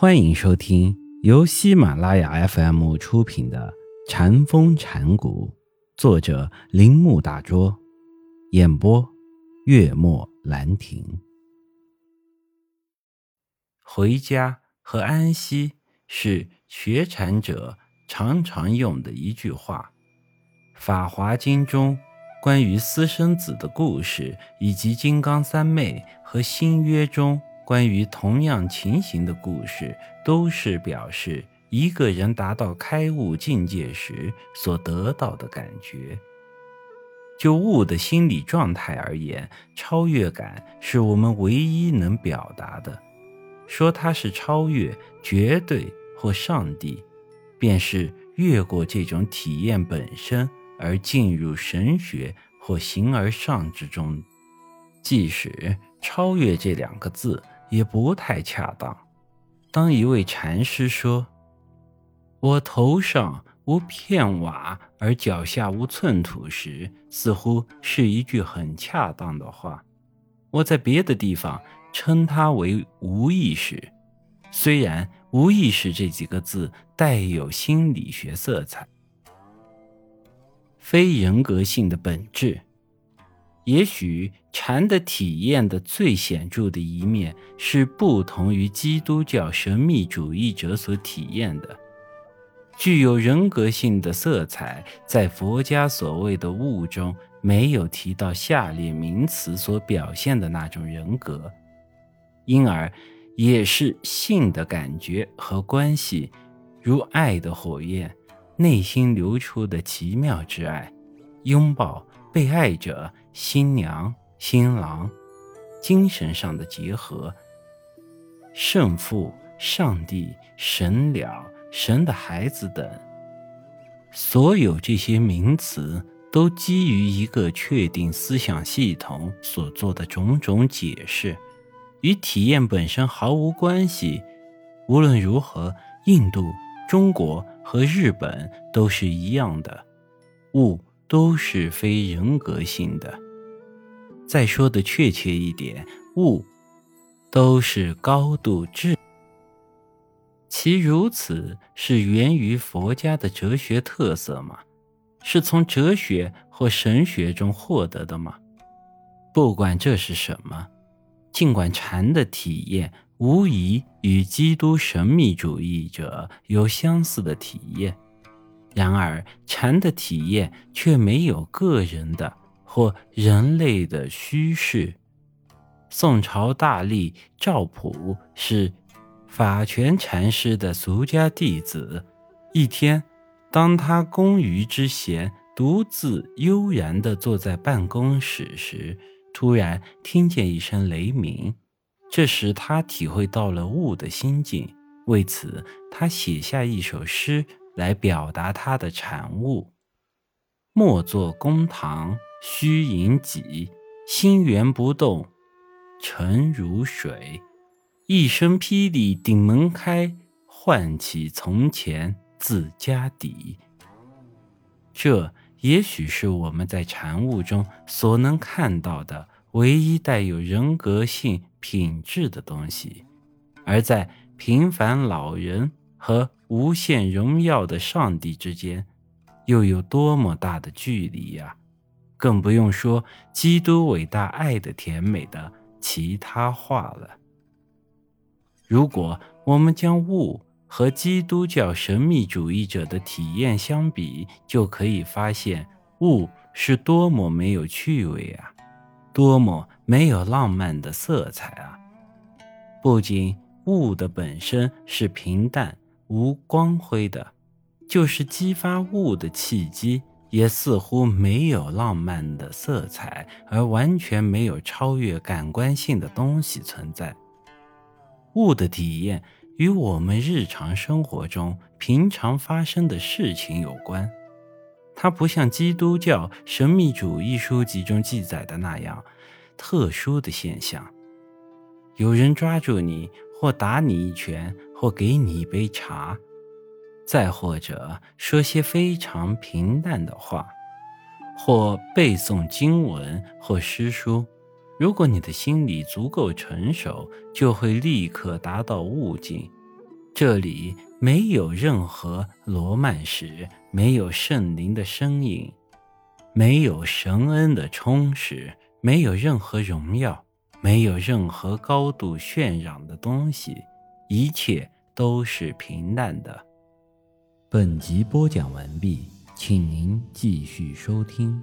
欢迎收听由喜马拉雅 FM 出品的《禅风禅谷，作者铃木大拙，演播月末兰亭。回家和安息是学禅者常常用的一句话，《法华经》中关于私生子的故事，以及金刚三昧和新约中。关于同样情形的故事，都是表示一个人达到开悟境界时所得到的感觉。就悟的心理状态而言，超越感是我们唯一能表达的。说它是超越、绝对或上帝，便是越过这种体验本身，而进入神学或形而上之中。即使“超越”这两个字。也不太恰当。当一位禅师说：“我头上无片瓦，而脚下无寸土”时，似乎是一句很恰当的话。我在别的地方称它为无意识，虽然“无意识”这几个字带有心理学色彩，非人格性的本质。也许禅的体验的最显著的一面是不同于基督教神秘主义者所体验的，具有人格性的色彩，在佛家所谓的物中没有提到下列名词所表现的那种人格，因而也是性的感觉和关系，如爱的火焰，内心流出的奇妙之爱，拥抱。被爱者、新娘、新郎，精神上的结合，圣父、上帝、神鸟、神的孩子等，所有这些名词都基于一个确定思想系统所做的种种解释，与体验本身毫无关系。无论如何，印度、中国和日本都是一样的物。都是非人格性的。再说的确切一点，物都是高度智。其如此是源于佛家的哲学特色吗？是从哲学或神学中获得的吗？不管这是什么，尽管禅的体验无疑与基督神秘主义者有相似的体验。然而，禅的体验却没有个人的或人类的虚饰。宋朝大吏赵普是法权禅师的俗家弟子。一天，当他工余之闲，独自悠然地坐在办公室时，突然听见一声雷鸣，这时他体会到了悟的心境。为此，他写下一首诗。来表达他的产物。莫作公堂虚盈己，心源不动，沉如水。一声霹雳顶门开，唤起从前自家底。这也许是我们在禅悟中所能看到的唯一带有人格性品质的东西，而在平凡老人和。无限荣耀的上帝之间，又有多么大的距离呀！更不用说基督伟大爱的甜美的其他话了。如果我们将物和基督教神秘主义者的体验相比，就可以发现物是多么没有趣味啊，多么没有浪漫的色彩啊！不仅物的本身是平淡。无光辉的，就是激发物的契机，也似乎没有浪漫的色彩，而完全没有超越感官性的东西存在。物的体验与我们日常生活中平常发生的事情有关，它不像基督教神秘主义书籍中记载的那样特殊的现象。有人抓住你，或打你一拳。或给你一杯茶，再或者说些非常平淡的话，或背诵经文或诗书。如果你的心理足够成熟，就会立刻达到悟境。这里没有任何罗曼史，没有圣灵的身影，没有神恩的充实，没有任何荣耀，没有任何高度渲染的东西，一切都是平淡的。本集播讲完毕，请您继续收听。